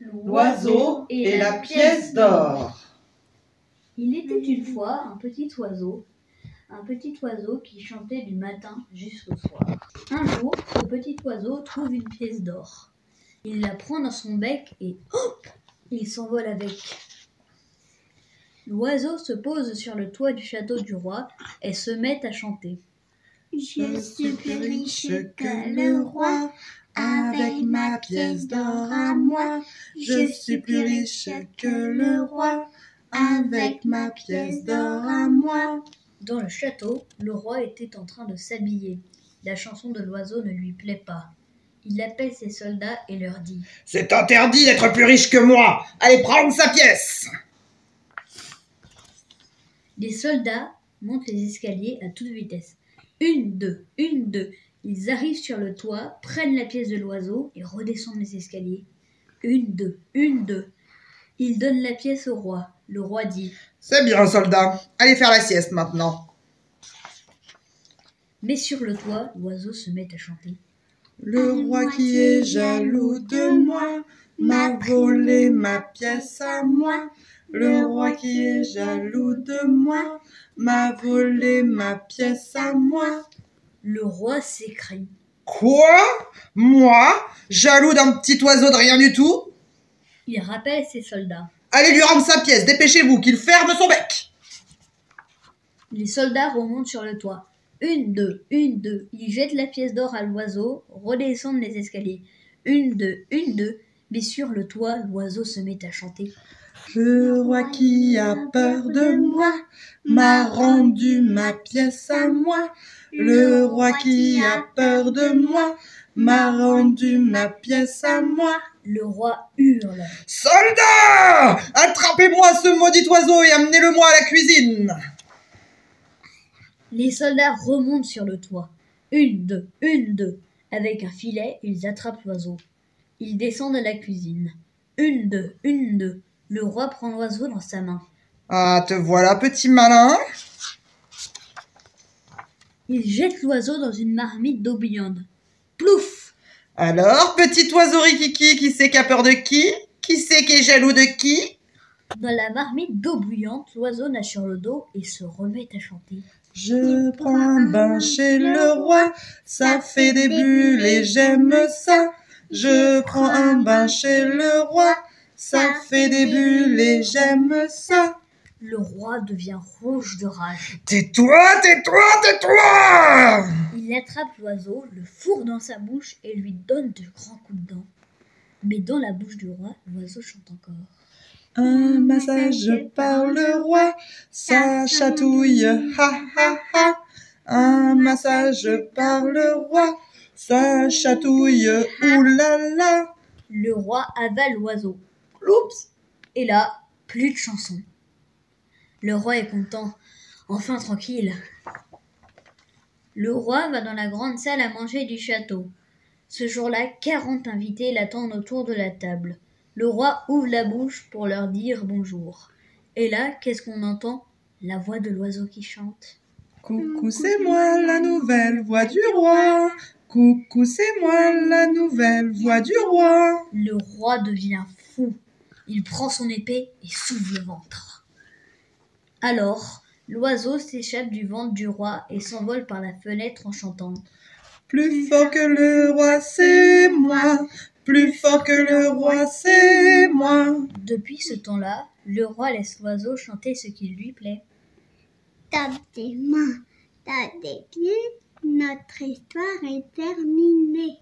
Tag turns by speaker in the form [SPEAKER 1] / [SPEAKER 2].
[SPEAKER 1] L'oiseau et la pièce d'or.
[SPEAKER 2] Il était une fois un petit oiseau, un petit oiseau qui chantait du matin jusqu'au soir. Un jour, ce petit oiseau trouve une pièce d'or. Il la prend dans son bec et hop, il s'envole avec. L'oiseau se pose sur le toit du château du roi et se met à chanter.
[SPEAKER 3] Je suis plus riche que le roi, avec ma pièce d'or à moi. Je suis plus riche que le roi, avec ma pièce d'or à moi.
[SPEAKER 2] Dans le château, le roi était en train de s'habiller. La chanson de l'oiseau ne lui plaît pas. Il appelle ses soldats et leur dit
[SPEAKER 1] C'est interdit d'être plus riche que moi. Allez prendre sa pièce.
[SPEAKER 2] Les soldats montent les escaliers à toute vitesse. Une, deux, une, deux. Ils arrivent sur le toit, prennent la pièce de l'oiseau et redescendent les escaliers. Une, deux, une, deux. Ils donnent la pièce au roi. Le roi dit
[SPEAKER 1] C'est bien, soldat. Allez faire la sieste maintenant.
[SPEAKER 2] Mais sur le toit, l'oiseau se met à chanter.
[SPEAKER 3] Le roi qui est jaloux de moi m'a volé ma pièce à moi. Le roi qui est jaloux de moi m'a volé ma pièce à moi.
[SPEAKER 2] Le roi s'écrie.
[SPEAKER 1] Quoi? Moi? Jaloux d'un petit oiseau de rien du tout?
[SPEAKER 2] Il rappelle ses soldats.
[SPEAKER 1] Allez lui rendre sa pièce, dépêchez-vous, qu'il ferme son bec
[SPEAKER 2] Les soldats remontent sur le toit. Une, deux, une, deux. Ils jettent la pièce d'or à l'oiseau, redescendent les escaliers. Une, deux, une, deux. Mais sur le toit, l'oiseau se met à chanter.
[SPEAKER 3] Le roi qui a peur de moi m'a rendu ma pièce à moi. Le roi qui a peur de moi m'a rendu ma pièce à moi.
[SPEAKER 2] Le roi hurle.
[SPEAKER 1] Soldats Attrapez-moi ce maudit oiseau et amenez-le-moi à la cuisine
[SPEAKER 2] Les soldats remontent sur le toit. Une, deux, une, deux. Avec un filet, ils attrapent l'oiseau. Ils descendent à la cuisine. Une, deux, une, deux. Le roi prend l'oiseau dans sa main.
[SPEAKER 1] Ah, te voilà, petit malin
[SPEAKER 2] Il jette l'oiseau dans une marmite d'eau bouillante. Plouf
[SPEAKER 1] Alors, petit oiseau rikiki, qui sait qui a peur de qui? Qui sait qui est jaloux de qui?
[SPEAKER 2] Dans la marmite d'eau bouillante, l'oiseau nage sur le dos et se remet à chanter.
[SPEAKER 3] Je prends un bain chez le roi, ça fait des bulles et j'aime ça. Je prends un bain chez le roi, ça fait des bulles et j'aime ça.
[SPEAKER 2] Le roi devient rouge de rage.
[SPEAKER 1] Tais-toi, tais-toi, tais-toi
[SPEAKER 2] Il attrape l'oiseau, le fourre dans sa bouche et lui donne de grands coups de dent. Mais dans la bouche du roi, l'oiseau chante encore.
[SPEAKER 3] Un massage par le roi, ça chatouille, ha ha ha. Un massage par le roi, ça chatouille, oulala.
[SPEAKER 2] Le roi avale l'oiseau. Oups Et là, plus de chansons. Le roi est content, enfin tranquille. Le roi va dans la grande salle à manger du château. Ce jour-là, quarante invités l'attendent autour de la table. Le roi ouvre la bouche pour leur dire bonjour. Et là, qu'est-ce qu'on entend? La voix de l'oiseau qui chante.
[SPEAKER 3] Coucou, c'est moi la nouvelle voix du roi. Coucou, c'est moi la nouvelle voix du roi.
[SPEAKER 2] Le roi devient fou. Il prend son épée et s'ouvre le ventre. Alors, l'oiseau s'échappe du ventre du roi et s'envole par la fenêtre en chantant.
[SPEAKER 3] Plus fort que le roi, c'est moi. Plus fort que le roi, c'est moi.
[SPEAKER 2] Depuis ce temps-là, le roi laisse l'oiseau chanter ce qui lui plaît.
[SPEAKER 4] Tape tes mains, tape tes pieds, notre histoire est terminée.